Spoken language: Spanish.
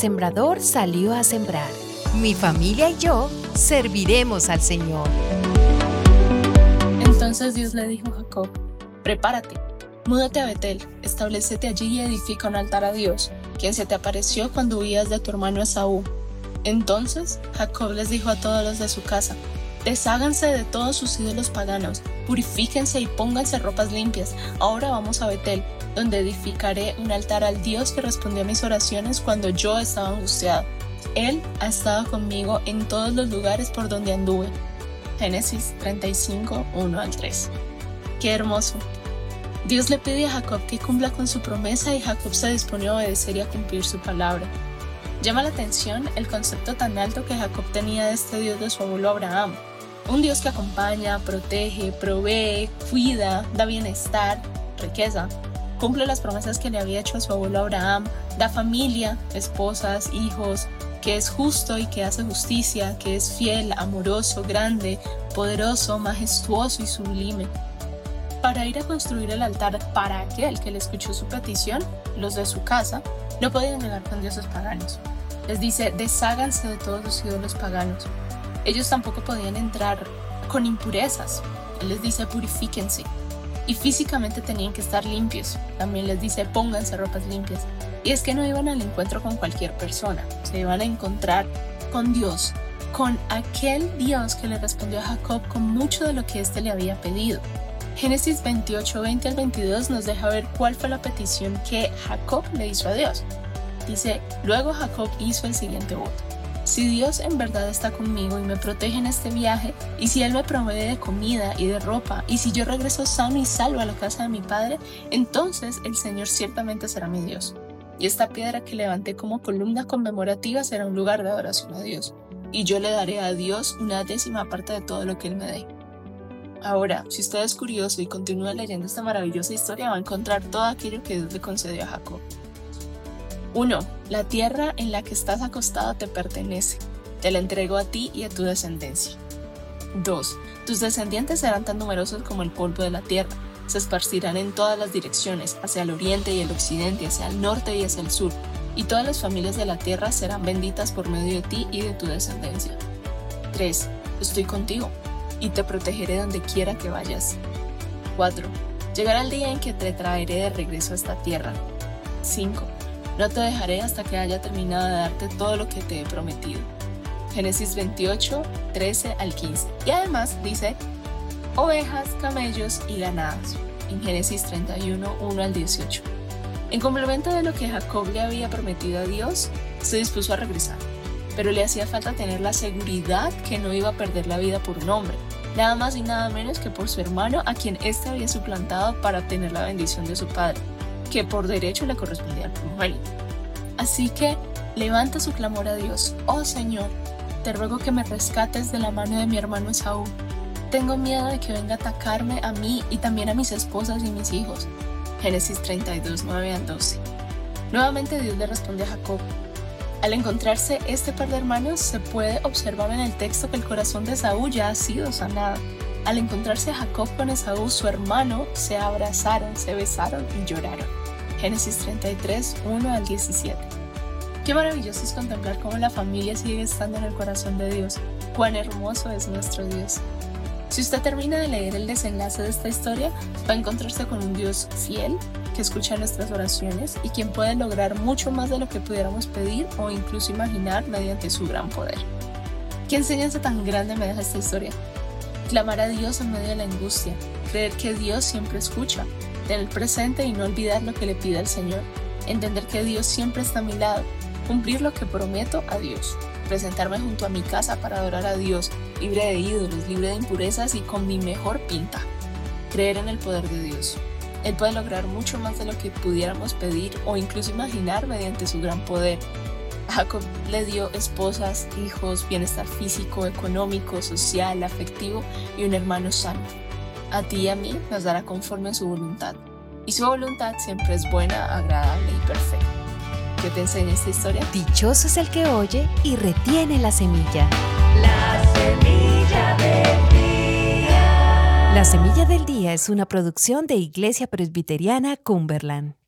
sembrador salió a sembrar. Mi familia y yo serviremos al Señor. Entonces Dios le dijo a Jacob, prepárate, múdate a Betel, establecete allí y edifica un altar a Dios, quien se te apareció cuando huías de tu hermano Esaú. Entonces Jacob les dijo a todos los de su casa, desháganse de todos sus ídolos paganos, purifíquense y pónganse ropas limpias, ahora vamos a Betel, donde edificaré un altar al Dios que respondió a mis oraciones cuando yo estaba angustiado. Él ha estado conmigo en todos los lugares por donde anduve Génesis 35, 1 al 3. Qué hermoso. Dios le pide a Jacob que cumpla con su promesa y Jacob se dispone a obedecer y a cumplir su palabra. Llama la atención el concepto tan alto que Jacob tenía de este Dios de su abuelo Abraham. Un Dios que acompaña, protege, provee, cuida, da bienestar, riqueza, cumple las promesas que le había hecho a su abuelo Abraham, da familia, esposas, hijos, que es justo y que hace justicia, que es fiel, amoroso, grande, poderoso, majestuoso y sublime. Para ir a construir el altar para aquel que le escuchó su petición, los de su casa no podían negar con dioses paganos. Les dice, desháganse de todos los ídolos paganos. Ellos tampoco podían entrar con impurezas. Él les dice, purifíquense. Y físicamente tenían que estar limpios. También les dice, pónganse ropas limpias. Y es que no iban al encuentro con cualquier persona, se iban a encontrar con Dios, con aquel Dios que le respondió a Jacob con mucho de lo que éste le había pedido. Génesis 28, 20 al 22 nos deja ver cuál fue la petición que Jacob le hizo a Dios. Dice, luego Jacob hizo el siguiente voto. Si Dios en verdad está conmigo y me protege en este viaje, y si Él me provee de comida y de ropa, y si yo regreso sano y salvo a la casa de mi padre, entonces el Señor ciertamente será mi Dios y esta piedra que levanté como columna conmemorativa será un lugar de adoración a Dios, y yo le daré a Dios una décima parte de todo lo que Él me dé. Ahora, si usted es curioso y continúa leyendo esta maravillosa historia, va a encontrar todo aquello que Dios le concedió a Jacob. 1. La tierra en la que estás acostado te pertenece. Te la entrego a ti y a tu descendencia. 2. Tus descendientes serán tan numerosos como el polvo de la tierra se esparcirán en todas las direcciones, hacia el oriente y el occidente, hacia el norte y hacia el sur, y todas las familias de la tierra serán benditas por medio de ti y de tu descendencia. 3. Estoy contigo, y te protegeré donde quiera que vayas. 4. Llegará el día en que te traeré de regreso a esta tierra. 5. No te dejaré hasta que haya terminado de darte todo lo que te he prometido. Génesis 28, 13 al 15. Y además dice, ovejas, camellos y ganados, en Génesis 31, 1 al 18. En complemento de lo que Jacob le había prometido a Dios, se dispuso a regresar, pero le hacía falta tener la seguridad que no iba a perder la vida por un hombre, nada más y nada menos que por su hermano a quien éste había suplantado para obtener la bendición de su padre, que por derecho le correspondía al primogénito. Así que levanta su clamor a Dios, oh Señor, te ruego que me rescates de la mano de mi hermano Esaú tengo miedo de que venga a atacarme a mí y también a mis esposas y mis hijos. Génesis 32, 9 al 12. Nuevamente Dios le responde a Jacob. Al encontrarse este par de hermanos, se puede observar en el texto que el corazón de Esaú ya ha sido sanado. Al encontrarse Jacob con Esaú, su hermano, se abrazaron, se besaron y lloraron. Génesis 33, 1 al 17. Qué maravilloso es contemplar cómo la familia sigue estando en el corazón de Dios. Cuán hermoso es nuestro Dios. Si usted termina de leer el desenlace de esta historia, va a encontrarse con un Dios fiel que escucha nuestras oraciones y quien puede lograr mucho más de lo que pudiéramos pedir o incluso imaginar mediante su gran poder. ¿Qué enseñanza tan grande me deja esta historia? Clamar a Dios en medio de la angustia, creer que Dios siempre escucha, tener presente y no olvidar lo que le pide al Señor, entender que Dios siempre está a mi lado, cumplir lo que prometo a Dios presentarme junto a mi casa para adorar a Dios, libre de ídolos, libre de impurezas y con mi mejor pinta. Creer en el poder de Dios. Él puede lograr mucho más de lo que pudiéramos pedir o incluso imaginar mediante su gran poder. Jacob le dio esposas, hijos, bienestar físico, económico, social, afectivo y un hermano sano. A ti y a mí nos dará conforme a su voluntad. Y su voluntad siempre es buena, agradable y perfecta que te enseñe esta historia? Dichoso es el que oye y retiene la semilla. La semilla del día. La semilla del día es una producción de Iglesia Presbiteriana Cumberland.